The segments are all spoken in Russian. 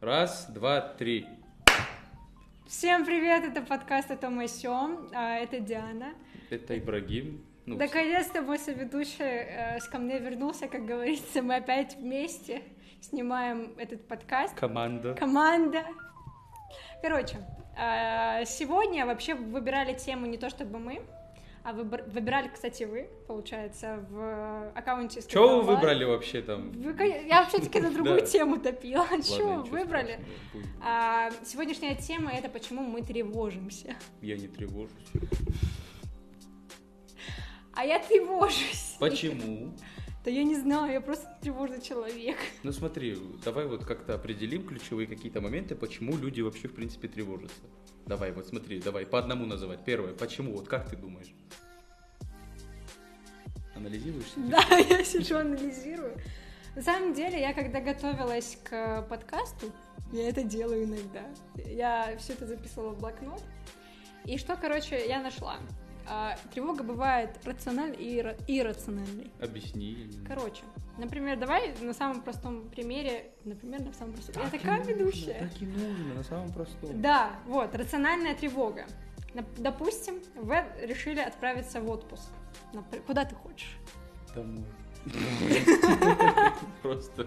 Раз, два, три. Всем привет, это подкаст «Это мы сём», а, это Диана. Это Ибрагим. Ну, Наконец-то мой соведущий э, ко мне вернулся, как говорится, мы опять вместе снимаем этот подкаст. команда. Команда. Короче, э, сегодня вообще выбирали тему не то чтобы мы, а выбр- выбирали, кстати, вы, получается, в аккаунте Что вы Скрипалай. выбрали вообще там? Вы, я вообще-таки на другую тему топила. Ничего выбрали? А, сегодняшняя тема это почему мы тревожимся. Я не тревожусь. А я тревожусь. Почему? Да я не знаю, я просто тревожный человек. Ну смотри, давай вот как-то определим ключевые какие-то моменты, почему люди вообще в принципе тревожатся. Давай, вот смотри, давай по одному называть. Первое, почему? Вот как ты думаешь? Анализируешь? Да, я сижу, анализирую. На самом деле, я когда готовилась к подкасту, я это делаю иногда. Я все это записывала в блокнот. И что, короче, я нашла? А, Тревога бывает рациональной и иррациональной. Объясни. Короче, например, давай на самом простом примере, например, на самом простом. Я Так и такая нужно, ведущая. Так и нужно, на самом простом. Да, вот, рациональная тревога. Допустим, вы решили отправиться в отпуск. Куда ты хочешь? Домой. Просто.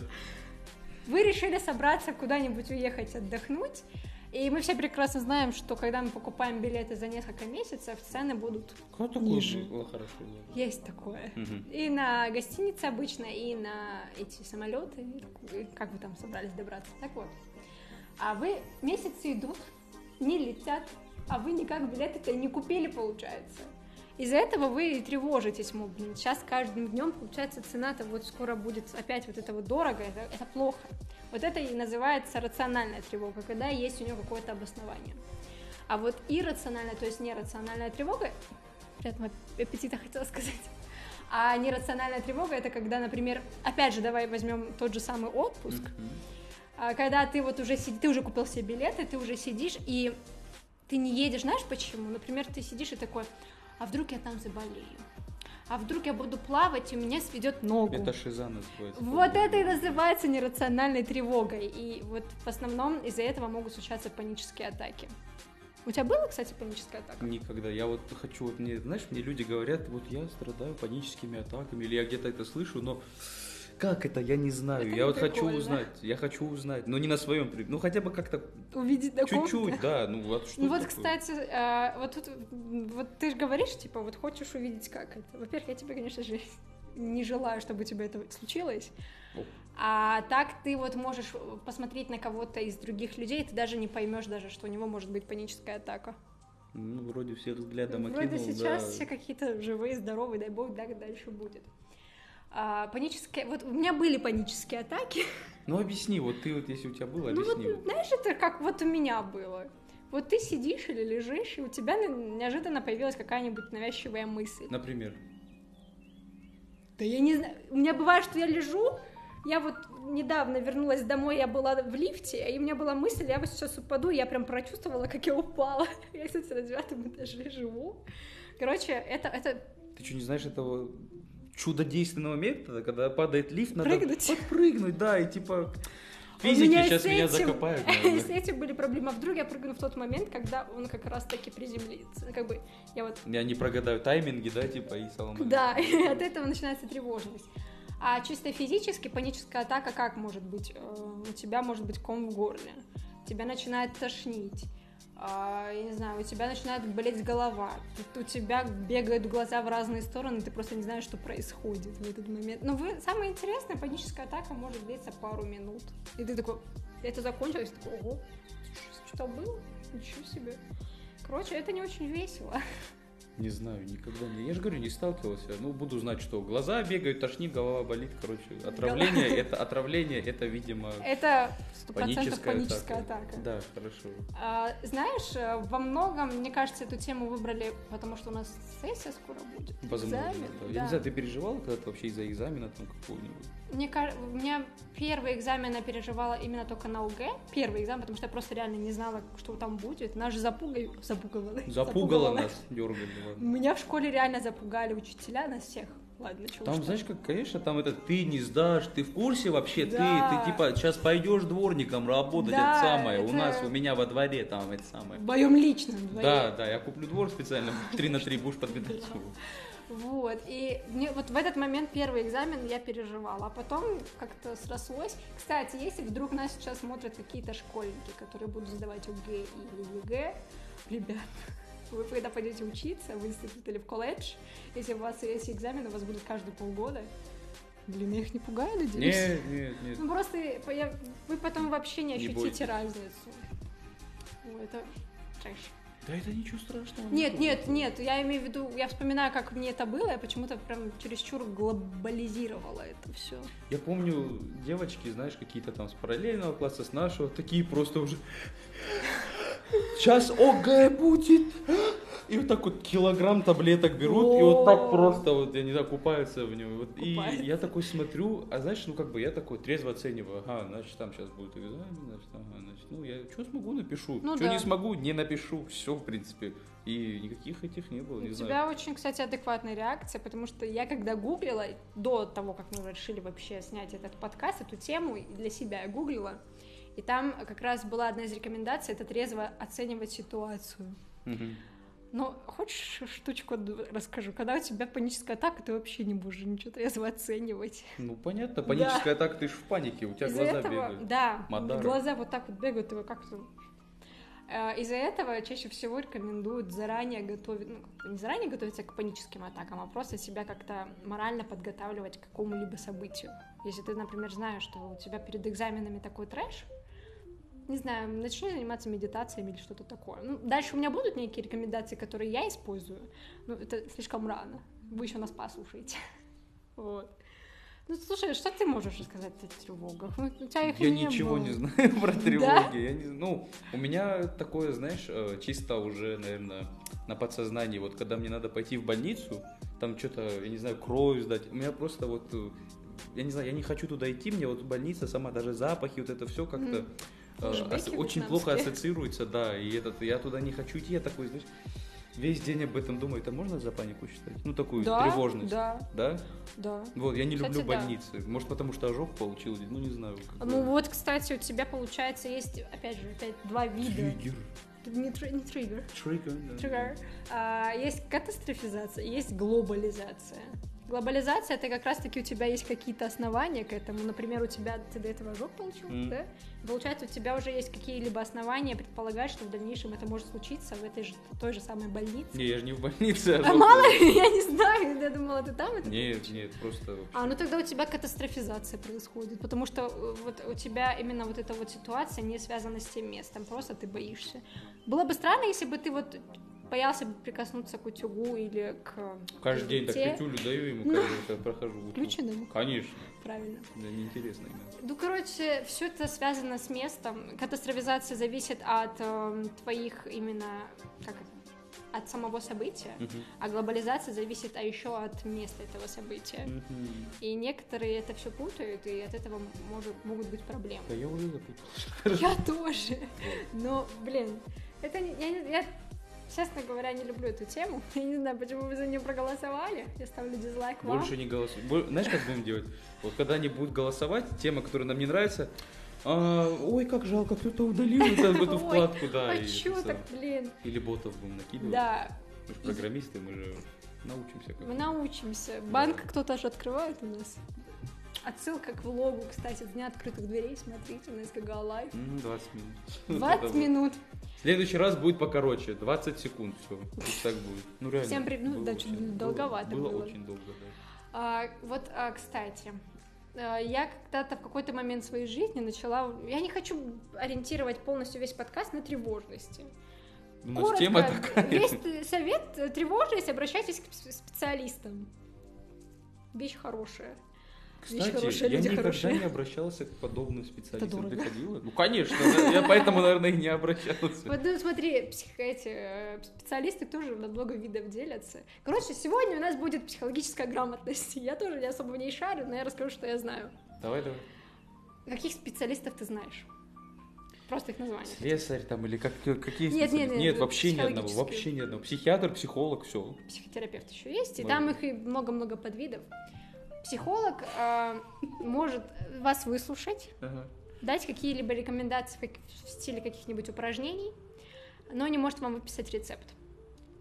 Вы решили собраться куда-нибудь уехать отдохнуть, и мы все прекрасно знаем, что когда мы покупаем билеты за несколько месяцев, цены будут Как такое Ниже. было? Хорошо. есть такое. Мгм. И на гостинице обычно, и на эти самолеты, как вы там собрались добраться. Так вот. А вы месяцы идут, не летят, а вы никак билеты-то не купили, получается. Из-за этого вы и тревожитесь, мол, блин, сейчас каждым днем, получается, цена-то вот скоро будет опять вот это вот дорого, это, это плохо. Вот это и называется рациональная тревога, когда есть у нее какое-то обоснование. А вот иррациональная, то есть нерациональная тревога, приятного аппетита хотела сказать, а нерациональная тревога это когда, например, опять же, давай возьмем тот же самый отпуск, а, когда ты вот уже сидишь, ты уже купил себе билеты, ты уже сидишь и ты не едешь, знаешь почему? Например, ты сидишь и такой, а вдруг я там заболею? А вдруг я буду плавать, и у меня сведет ногу? Это шиза называется. Вот это и называется нерациональной тревогой. И вот в основном из-за этого могут случаться панические атаки. У тебя была, кстати, паническая атака? Никогда. Я вот хочу, вот мне, знаешь, мне люди говорят, вот я страдаю паническими атаками, или я где-то это слышу, но как это, я не знаю. Это я вот хочу прикольно. узнать, я хочу узнать, но не на своем примере, ну хотя бы как-то Увидеть такого? чуть-чуть, да, ну вот что Ну вот, такое? кстати, э, вот тут, вот ты же говоришь, типа, вот хочешь увидеть, как это. Во-первых, я тебе, конечно же, не желаю, чтобы у тебя это случилось. О. А так ты вот можешь посмотреть на кого-то из других людей, ты даже не поймешь даже, что у него может быть паническая атака. Ну, вроде все взглядом Вроде окинул, сейчас да. все какие-то живые, здоровые, дай бог, да, дальше будет. А, панические, вот у меня были панические атаки. Ну объясни, вот ты вот, если у тебя было, Ну вот, объясни. вот. знаешь, это как вот у меня было. Вот ты сидишь или лежишь, и у тебя неожиданно появилась какая-нибудь навязчивая мысль. Например. Да я не знаю. У меня бывает, что я лежу, я вот недавно вернулась домой, я была в лифте, и у меня была мысль, я вот сейчас упаду, я прям прочувствовала, как я упала. Я, кстати, на девятом этаже живу. Короче, это, это Ты что, не знаешь этого чудодейственного метода, когда падает лифт, надо Прыгнуть. подпрыгнуть, да, и типа физики меня сейчас с меня этим- закопают. С наверное. этим были проблемы. А вдруг я прыгну в тот момент, когда он как раз таки приземлится. Как бы я вот Я не прогадаю тайминги, да, типа, и салам. Да, и от этого начинается тревожность. А чисто физически паническая атака как может быть? Э, У тебя может быть ком в горле, тебя начинает тошнить, я не знаю, у тебя начинает болеть голова, у тебя бегают глаза в разные стороны, ты просто не знаешь, что происходит в этот момент. Но вы, самое интересное, паническая атака может длиться пару минут. И ты такой, это закончилось, ты такой, ого, что было? Ничего себе. Короче, это не очень весело. Не знаю, никогда не. Я же говорю, не сталкивался. Ну, буду знать, что глаза бегают, тошнит, голова болит. Короче, отравление, это отравление, это, видимо, Это сто процентов паническая, паническая атака. атака. Да, хорошо. А, знаешь, э, во многом, мне кажется, эту тему выбрали, потому что у нас сессия скоро будет. Возможно. Экзамен, да. Я не знаю, ты переживала когда-то вообще из-за экзамена там какого-нибудь? Мне кажется, у меня первый экзамен я переживала именно только на УГ. Первый экзамен, потому что я просто реально не знала, что там будет. Нас же запугали. Запугала. Запугало нас, дергали. Меня в школе реально запугали учителя, нас всех. ладно, чего Там, что. знаешь, как, конечно, там это ты не сдашь, ты в курсе вообще, Да. ты, ты типа сейчас пойдешь дворником работать, Да, это самое. У это- нас, у меня во дворе там это самое. В моем личном дворе. Да, да, я куплю двор специально, 3 на 3 будешь подметать его. Вот, и мне вот в этот момент первый экзамен я переживала, а потом как-то срослось. Кстати, если вдруг нас сейчас смотрят какие-то школьники, которые будут сдавать ОГЭ или ЕГЭ, ребят, вы когда пойдете учиться в институт или в колледж, если у вас есть экзамены, у вас будут каждые полгода. Блин, я их не пугаю, надеюсь? Нет, нет, нет. Ну просто я- вы потом вообще не Не ощутите бойтесь. разницу. Ой, это трэш. Да это ничего страшного. Нет, нет, нет, я имею в виду, я вспоминаю, как мне это было, я почему-то прям чересчур глобализировала это все. Я помню, девочки, знаешь, какие-то там с параллельного класса, с нашего, такие просто уже... Сейчас ОГЭ будет! И вот так вот килограмм таблеток берут, и вот так просто, вот, я не знаю, купаются в нем. Вот, и я такой смотрю, а знаешь, ну как бы я такой трезво оцениваю, ага, значит, там сейчас будет экзамен, значит, ага, значит, ну я что смогу, напишу, Ну что да. не смогу, не напишу, все, в принципе. И никаких этих не было, У не тебя знаю. очень, кстати, адекватная реакция, потому что я когда гуглила, до того, как мы решили вообще снять этот подкаст, эту тему для себя я гуглила, и там как раз была одна из рекомендаций, это трезво оценивать ситуацию. Но хочешь штучку расскажу? Когда у тебя паническая атака, ты вообще не можешь ничего трезво оценивать. Ну понятно, паническая атака, ты ж в панике, у тебя Из-за глаза этого, бегают. да, Мадара. глаза вот так вот бегают, и как-то... Э, Из-за этого чаще всего рекомендуют заранее готовить, ну, не заранее готовиться к паническим атакам, а просто себя как-то морально подготавливать к какому-либо событию. Если ты, например, знаешь, что у тебя перед экзаменами такой трэш, не знаю, начни заниматься медитациями или что-то такое. Ну, дальше у меня будут некие рекомендации, которые я использую, но это слишком рано. Вы еще нас послушаете. Вот. Ну, слушай, что ты можешь рассказать о тревогах? Ну, У тебя их Я не ничего было. не знаю про тревоги. Я не, ну, у меня такое, знаешь, э, чисто уже, наверное, на подсознании. Вот когда мне надо пойти в больницу, там что-то, я не знаю, кровь сдать. У меня просто вот, э, я не знаю, я не хочу туда идти, мне вот больница сама, даже запахи, вот это все как-то Мгм. Э, очень плохо ассоциируется, да. И этот, я туда не хочу идти, я такой, знаешь, весь день об этом думаю. Это можно за панику считать? Ну, такую Да, тревожность. да, Да? да. Вот, я не Кстати, люблю да. больницы. Может, потому что ожог получил, ну, не знаю. бы. Ну вот, кстати, у тебя получается есть, опять же, опять два вида. Триггер. Не, тр- не триггер. Триггер, да. Триггер. А, есть катастрофизация, есть глобализация. Глобализация это как раз-таки у тебя есть какие-то основания к этому. Например, у тебя ты до этого ожог получил, Мгм. да? Получается, у тебя уже есть какие-либо основания предполагать, что в дальнейшем это может случиться в этой же той же самой больнице. Не, я же не в больнице. А ожог мало ли, я не знаю, я думала, ты там это Нет, нет, просто вообще. А, ну тогда у тебя катастрофизация происходит, потому что э, вот у тебя именно вот эта вот ситуация не связана с тем местом, просто ты боишься. Было бы странно, если бы ты вот боялся бы прикоснуться к утюгу или к Каждый день так петюлю даю ему, Ну, раз прохожу. Включенным, Конечно. правильно. Да, неинтересно именно. Ну, короче, все это связано с местом. Катастрофизация зависит от э, твоих именно, как это, от самого события, Мгм. а глобализация зависит а еще от места этого события. Мгм. И некоторые это все путают, и от этого может, могут быть проблемы. Да я уже запутался. Я тоже. Но, блин, это я, я, честно говоря, не люблю эту тему. Я не знаю, почему вы за нее проголосовали. Я ставлю дизлайк вам. Больше не голосуй. Знаешь, как будем делать? Вот когда они будут голосовать, тема, которая нам не нравится, а, ой, как жалко, кто-то удалил эту вкладку, да. а чё так, блин? Или ботов будем накидывать. Да, Мы же программисты, мы же научимся. Мы научимся. Банк кто-то же открывает у нас. Отсылка к влогу, кстати, Дня открытых дверей. Смотрите на СКГ Лайв. М, 20 минут. 20 Это минут. В следующий раз будет покороче, 20 секунд, все. Пусть так будет. Ну реально. Всем при- ну, да, очень- долговато Было было. очень долго, да. А, вот, а, кстати, а, я когда-то в какой-то момент своей жизни начала... Я не хочу ориентировать полностью весь подкаст на тревожности. У нас Коротко, тема такая. весь совет э, тревожность, обращайтесь к спе- специалистам. Вещь хорошая. Кстати, хорошая, я никогда хорошие. не обращался к подобным специалистам. Ты дорого. ходила? Ну, конечно. Я поэтому, наверное, и не обращался. Вот, ну, смотри, псих- эти, э, специалисты тоже на много видов делятся. Короче, сегодня у нас будет психологическая грамотность. Я тоже не особо в ней шарю, но я расскажу, что я знаю. Давай, давай. Каких специалистов ты знаешь? Просто их название. Слесарь там или как, какие Нет, нет, специалисты? нет, Нет, ну, вообще ни одного, вообще ни одного. Психиатр, психолог, все. Психотерапевт еще есть, и там их и много-много подвидов. Психолог э, может вас выслушать, дать какие-либо рекомендации в стиле каких-нибудь упражнений, но не может вам выписать рецепт.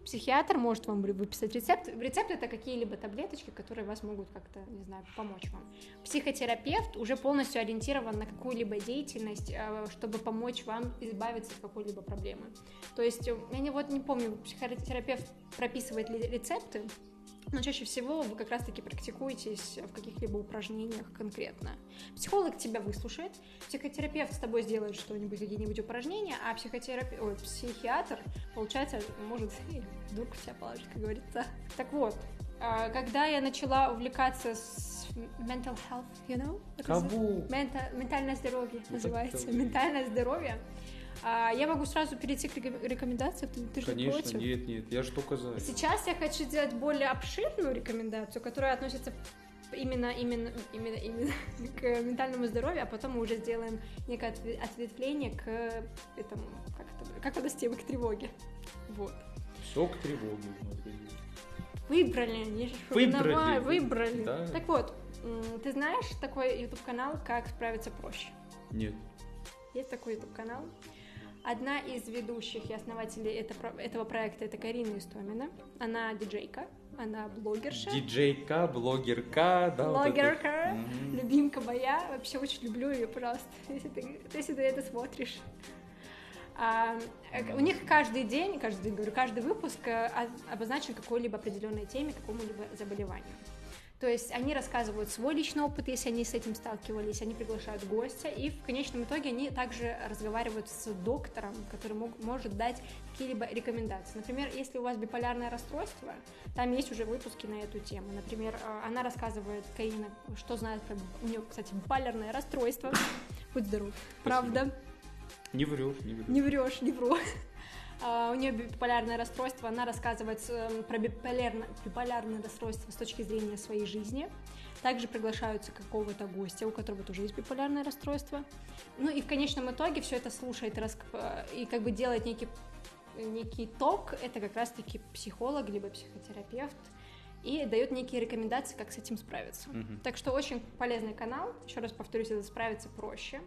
Психиатр может вам вы- выписать рецепт. Рецепт это какие-либо таблеточки, которые вас могут как-то, не знаю, помочь вам. Психотерапевт уже полностью ориентирован на какую-либо деятельность, э, чтобы помочь вам избавиться от какой-либо проблемы. То есть, э, я не, вот не помню, психотерапевт прописывает ли рецепты, но чаще всего вы как раз-таки практикуетесь в каких-либо упражнениях конкретно. Психолог тебя выслушает, психотерапевт с тобой сделает что-нибудь, какие-нибудь упражнения, а психотерапевт, ой, психиатр, получается, может и дур в тебя положить, как говорится. Так вот, а, когда я начала увлекаться с mental health, you know? Кого? Мента- ментальное здоровье Ну, называется. Ментальное здоровье. А, я могу сразу перейти к реком- рекомендациям, ты, ты же не Конечно, против? нет, нет, я же только за. Сейчас я хочу сделать более обширную рекомендацию, которая относится именно, именно, именно, именно к ментальному здоровью, а потом мы уже сделаем некое отве- ответвление к этому, как это, как подо к тревоге. Вот. Все к тревоге. Выбрали, не Выбрали. давай, выбрали. Да. Так вот, ты знаешь такой YouTube канал "Как справиться проще"? Нет. Есть такой YouTube канал. Одна из ведущих и основателей это- этого проекта это Карина Истомина. Она диджейка, она блогерша. Диджейка, блогерка, да. вот это. Блогерка, Мгм. любимка моя, вообще очень люблю ее, пожалуйста, если ты, если ты это смотришь. А, э, у них каждый день, каждый день, говорю, каждый выпуск э, обозначен какой-либо определенной теме, какому-либо заболеванию. То есть они рассказывают свой личный опыт, если они с этим сталкивались, они приглашают гостя, и в конечном итоге они также разговаривают с доктором, который мог- может дать какие-либо рекомендации. Например, если у вас биполярное расстройство, там есть уже выпуски на эту тему. Например, э, она рассказывает, Карина, что знает про... У нее, кстати, биполярное расстройство. Будь здоров. Правда. Не врешь, не врешь. Не врешь, не вру. А, У нее биполярное расстройство, она рассказывает эм, про биполярно- биполярное расстройство с точки зрения своей жизни. Также приглашаются какого-то гостя, у которого тоже есть биполярное расстройство. Ну и в конечном итоге все это слушает и, э, и как бы делает некий, некий ток. Это как раз-таки психолог, либо психотерапевт. И дает некие рекомендации, как с этим справиться. Мгм. Так что очень полезный канал. Еще раз повторюсь, это справиться проще.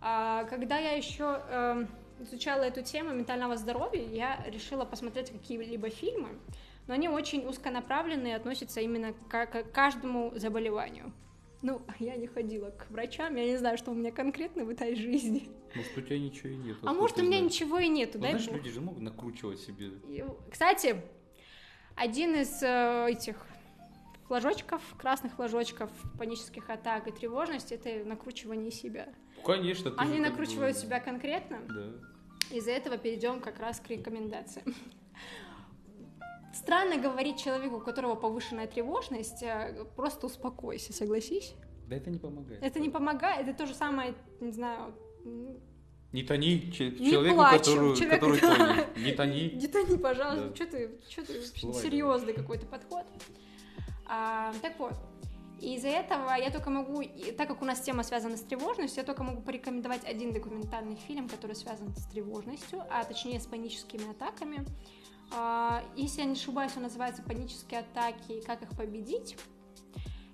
А, когда я еще эм, изучала эту тему ментального здоровья, я решила посмотреть какие-либо фильмы, но они очень узконаправленные и относятся именно к, к каждому заболеванию. Ну, я не ходила к врачам, я не знаю, что у меня конкретно в этой жизни. Может, у тебя ничего и нет. А может, у меня ничего и нету, Ну, дай знаешь, бог. люди же могут накручивать себе. Кстати, один из э, этих флажочков, красных флажочков панических атак и тревожности, это накручивание себя. Конечно, ты Они накручивают себя конкретно. Да. Из-за этого перейдем как раз к рекомендациям. Странно говорить человеку, у которого повышенная тревожность, э, просто успокойся, согласись. Да это не помогает. Это не помогает, это то же самое, не знаю, Не тони че- Не человеку, плачь, которую- человек- который тонет. Не тони. не тони, пожалуйста, Да. что ты, что ты, Всплывай, серьезный какой-то подход. А, так вот, и из-за этого я только могу, и так как у нас тема связана с тревожностью, я только могу порекомендовать один документальный фильм, который связан с тревожностью, а точнее с паническими атаками. А, если я не ошибаюсь, он называется «Панические атаки и как их победить».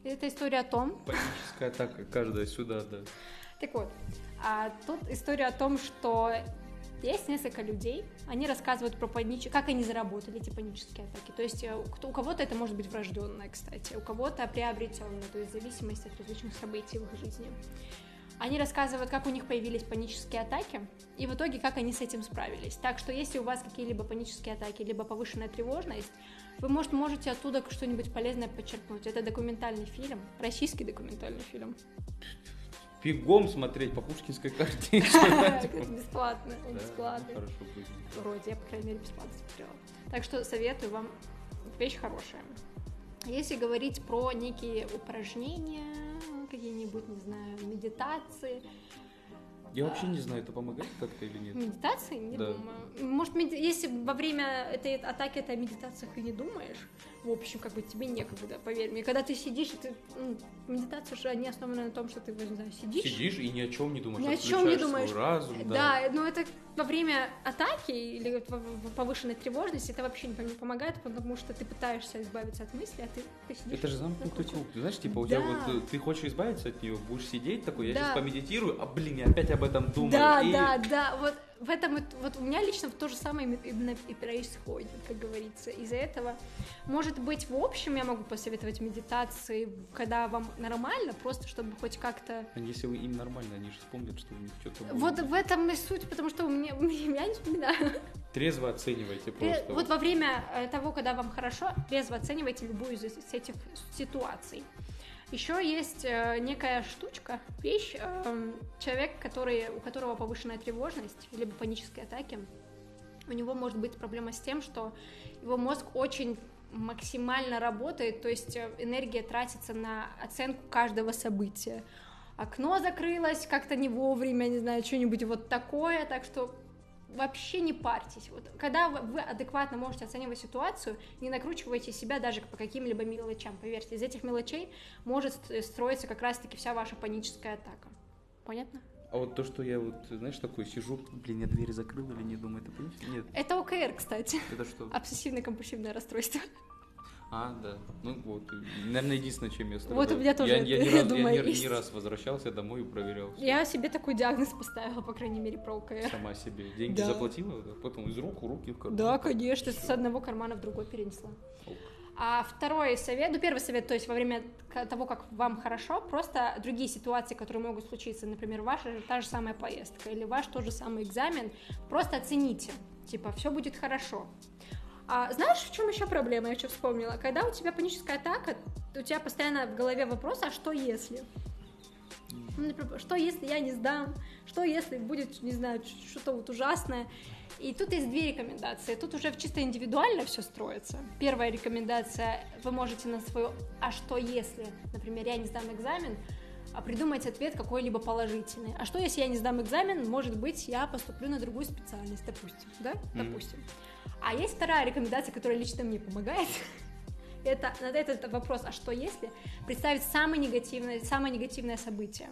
Это история о том, Паническая атака каждая сюда, да. так вот, а тут история о том, что есть несколько людей, они рассказывают про панич... как они заработали эти панические атаки. То есть э, кто- у кого-то это может быть врожденное, кстати, у кого-то приобретенное, то есть в зависимости от различных событий в их жизни. Они рассказывают, как у них появились панические атаки, и в итоге, как они с этим справились. Так что, если у вас какие-либо панические атаки, либо повышенная тревожность, вы, может, можете оттуда что-нибудь полезное подчеркнуть. Это документальный фильм, российский документальный фильм. Бегом смотреть по пушкинской карте. Это бесплатно, ну, Хорошо будет. Вроде, я, по крайней мере, бесплатно смотрела. Так что советую вам, вещь хорошая. Если говорить про некие упражнения, какие-нибудь, не знаю, медитации, Я вообще не знаю, это помогает как-то или нет. Медитации? Не Да. думаю. Может, меди- если во время этой атаки ты о медитациях и не думаешь, в общем, как бы тебе некогда, поверь мне. Когда ты сидишь, ты, ну, медитация же не основана на том, что ты, не знаю, сидишь. Сидишь и ни о чем не думаешь. Ни о чем не думаешь. разум, да. Да, но это во время атаки или повышенной тревожности это вообще не пом- не помогает, потому что ты пытаешься избавиться от мысли, а ты, ты сидишь. Это же замкнутый круг. Ты знаешь, типа, у Да. тебя вот э, ты хочешь избавиться от нее, будешь сидеть такой, я Да. сейчас помедитирую, а блин, я опять об этом думаю. Да, и- да, да, вот в этом, вот у меня лично то же самое именно и происходит, как говорится. Из-за этого, может быть, в общем, я могу посоветовать медитации, когда вам нормально, просто чтобы хоть как-то... А Если вы им нормально, они же вспомнят, что у них что-то было. Вот в этом и суть, потому что у меня, я не вспоминаю. Трезво оценивайте Тре- просто. Вот во время э, того, когда вам хорошо, трезво оценивайте любую из этих ситуаций. Еще есть э, некая штучка, вещь, эм, человек, который, у которого повышенная тревожность, либо панические атаки, у него может быть проблема с тем, что его мозг очень максимально работает, то есть э, энергия тратится на оценку каждого события. Окно закрылось как-то не вовремя, не знаю, что-нибудь вот такое, так что вообще не парьтесь. Вот, когда вы, адекватно можете оценивать ситуацию, не накручивайте себя даже по каким-либо мелочам. Поверьте, из этих мелочей может ст- строиться как раз-таки вся ваша паническая атака. Понятно? А вот то, что я вот, знаешь, такой сижу, блин, я дверь закрыл или не думаю, это панически? Нет, Это ОКР, кстати. это что? Обсессивно-компульсивное расстройство. А, да. Ну вот, наверное, единственное, чем я страдаю. Вот у меня тоже я, я, я раз, думаю, я есть. ни раз возвращался домой и проверял. всё. Я себе такой диагноз поставила, по крайней мере, про ОКР. Сама себе. Деньги Да. заплатила, да, потом из рук в руки в карман. Да, конечно, Всё. с одного кармана в другой перенесла. Ок. А второй совет, ну первый совет, то есть во время того, как вам хорошо, просто другие ситуации, которые могут случиться, например, ваша та же самая поездка или ваш тот же самый экзамен, просто оцените, типа, все будет хорошо. А знаешь, в чем еще проблема, я еще вспомнила? Когда у тебя паническая атака, у тебя постоянно в голове вопрос, а что если? Ну, что если я не сдам? Что если будет, не знаю, что-то вот ужасное? И тут есть две рекомендации. Тут уже чисто индивидуально все строится. Первая рекомендация, вы можете на свою «а что если?» Например, я не сдам экзамен, придумать ответ какой-либо положительный. А что, если я не сдам экзамен? Может быть, я поступлю на другую специальность, допустим. Да? Мгм. Допустим. А есть вторая рекомендация, которая лично мне помогает. Это на этот вопрос, а что если, представить самое негативное, самое негативное событие.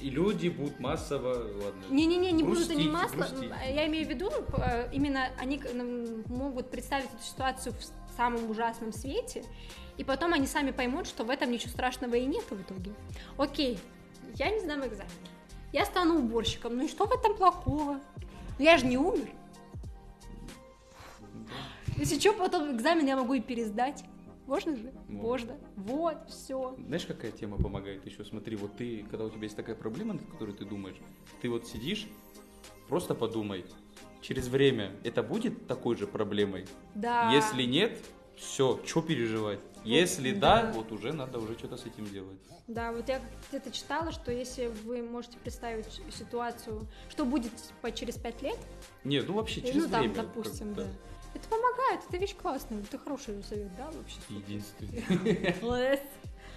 И люди будут массово, ладно. Не-не-не, не будут они грустить. Я имею в виду, э, именно они могут представить эту ситуацию в самом ужасном свете, и потом они сами поймут, что в этом ничего страшного и нет в итоге. Окей, я не сдам экзамен. Я стану уборщиком. Ну и что в этом плохого? Ну я же не умер. Если что, потом экзамен я могу и пересдать. Можно же? Можно. Можно. Вот, все. Знаешь, какая тема помогает еще? Смотри, вот ты, когда у тебя есть такая проблема, над которой ты думаешь, ты вот сидишь, просто подумай, через время это будет такой же проблемой? Да. Если нет, все, что переживать? Если да, да. вот уже надо уже что-то с этим делать. Да, вот я где-то читала, что если вы можете представить ситуацию, что будет по через пять лет, Нет, ну вообще ну через там, время. допустим, да. Это помогает, это вещь классная, это хороший совет, да, вообще? Единственный.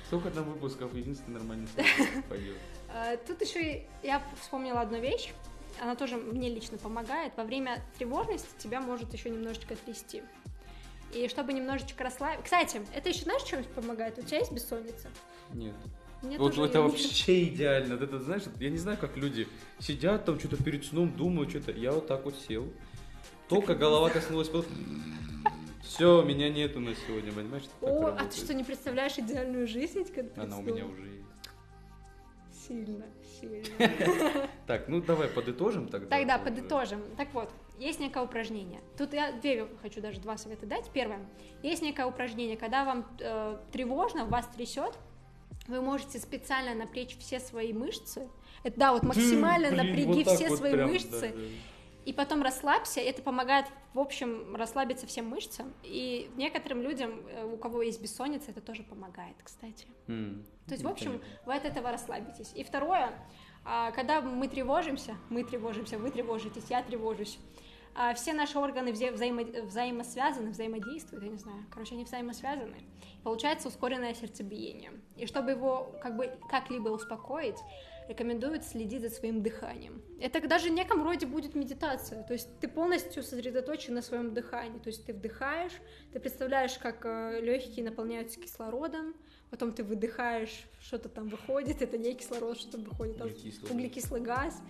Сколько там выпусков? Единственный нормальный совет пойдет. А, Тут еще я вспомнила одну вещь, она тоже мне лично помогает. Во время тревожности тебя может еще немножечко трясти. И чтобы немножечко расслабить... Кстати, это еще знаешь, чем помогает? У тебя есть бессонница? Нет. Мне Вот это нет. вообще идеально. Вот Это, знаешь, я не знаю, как люди сидят там, что-то перед сном думают, что-то. Я вот так вот сел. Только голова коснулась пола. Все, меня нету на сегодня, понимаешь? так О, а ты что, не представляешь идеальную жизнь, когда Она у меня уже есть. Сильно, сильно. Так, ну давай подытожим тогда. Тогда уже- подытожим. Так вот, есть некое упражнение. Тут я две хочу даже два совета дать. Первое. Есть некое упражнение, когда вам э, тревожно, вас трясет, вы можете специально напрячь все свои мышцы. Это, да, вот максимально Блин, напряги вот все вот свои прям, мышцы. да, да. И потом расслабься, это помогает, в общем, расслабиться всем мышцам. И некоторым людям, э, у кого есть бессонница, это тоже помогает, кстати. М, То есть, в общем, вы от этого расслабитесь. И второе, а, когда мы тревожимся, мы тревожимся, вы тревожитесь, я тревожусь, а, все наши органы вза- взаимо- взаимосвязаны, взаимодействуют, я не знаю, короче, они взаимосвязаны. Получается ускоренное сердцебиение. И чтобы его как бы как-либо успокоить, рекомендуют следить за своим дыханием. Это даже в неком роде будет медитация, то есть ты полностью сосредоточен на своем дыхании, то есть ты вдыхаешь, ты представляешь, как э, легкие наполняются кислородом, потом ты выдыхаешь, что-то там выходит, это не кислород, что-то выходит, там Углекислый. углекислый газ,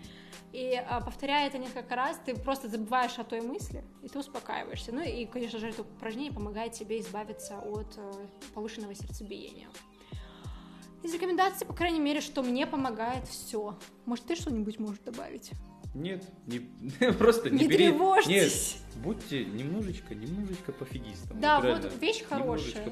и а, повторяя это несколько раз, ты просто забываешь о той мысли, и ты успокаиваешься. Ну и, конечно же, это упражнение помогает тебе избавиться от э, повышенного сердцебиения. Из рекомендаций, по крайней мере, что мне помогает все. Может, ты что-нибудь можешь добавить? Нет, не, просто не, Не бери. тревожьтесь. Нет, будьте немножечко, немножечко пофигистом. Да, реально. вот вещь хорошая.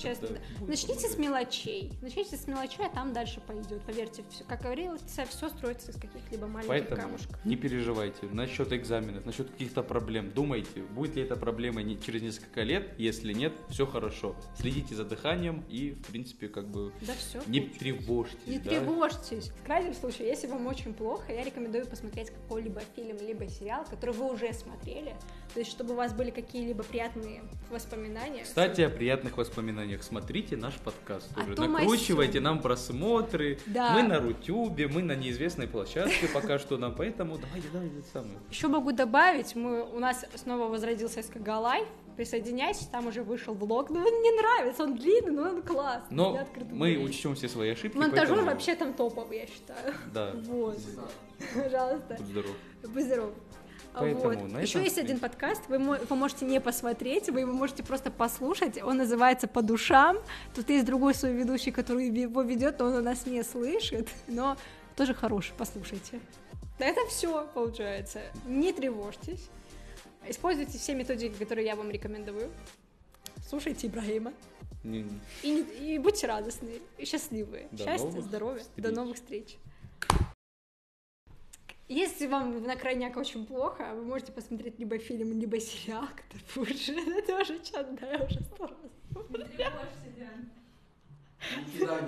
Честно. да. да. Начните с мелочей. Начните с мелочей, а там дальше пойдет. Поверьте, всё- как говорилось, все строится из каких-либо маленьких Поэтому камушков. не переживайте насчет экзаменов, насчет каких-то проблем. Думайте, будет ли это проблемой не- через несколько лет. Если нет, все хорошо. Следите за дыханием и, в принципе, как бы Да все. не тревожьтесь. Не да. тревожьтесь. В крайнем случае, если вам очень плохо, я рекомендую посмотреть какой-либо фильм, либо сериал, который вы уже смотрели. То есть, чтобы у вас были какие-либо приятные воспоминания. Кстати, о приятных воспоминаниях. Смотрите наш подкаст о Накручивайте нам просмотры. Да. Мы на Рутюбе, мы на неизвестной площадке пока что нам. Поэтому давайте, давайте самое. Еще могу добавить, мы, у нас снова возродился СКГ Лайв. Присоединяйтесь, там уже вышел влог. Ну, он мне нравится, он длинный, но он классный. Но мы говорю. учтем все свои ошибки. Монтажер поэтому- вообще там топовый, я считаю. Да, Вот. Пожалуйста. будь здоров. Будь здоров. Поэтому вот. на Еще этом, есть один подкаст, вы, вы можете не посмотреть, вы его можете просто послушать. Он называется «По душам». Тут есть другой свой ведущий, который его ведет, но он у нас не слышит, но тоже хороший, послушайте. Да это все получается. Не тревожьтесь. Используйте все методики, которые я вам рекомендую. Слушайте Ибрагима. Не- И, не- и будьте радостные, и счастливые. До Счастья, новых здоровья. До встреч. новых встреч. Если вам на крайняк очень плохо, вы можете посмотреть либо фильм, либо сериал, который уже это уже чат, да, я уже сто раз. Не не кидай.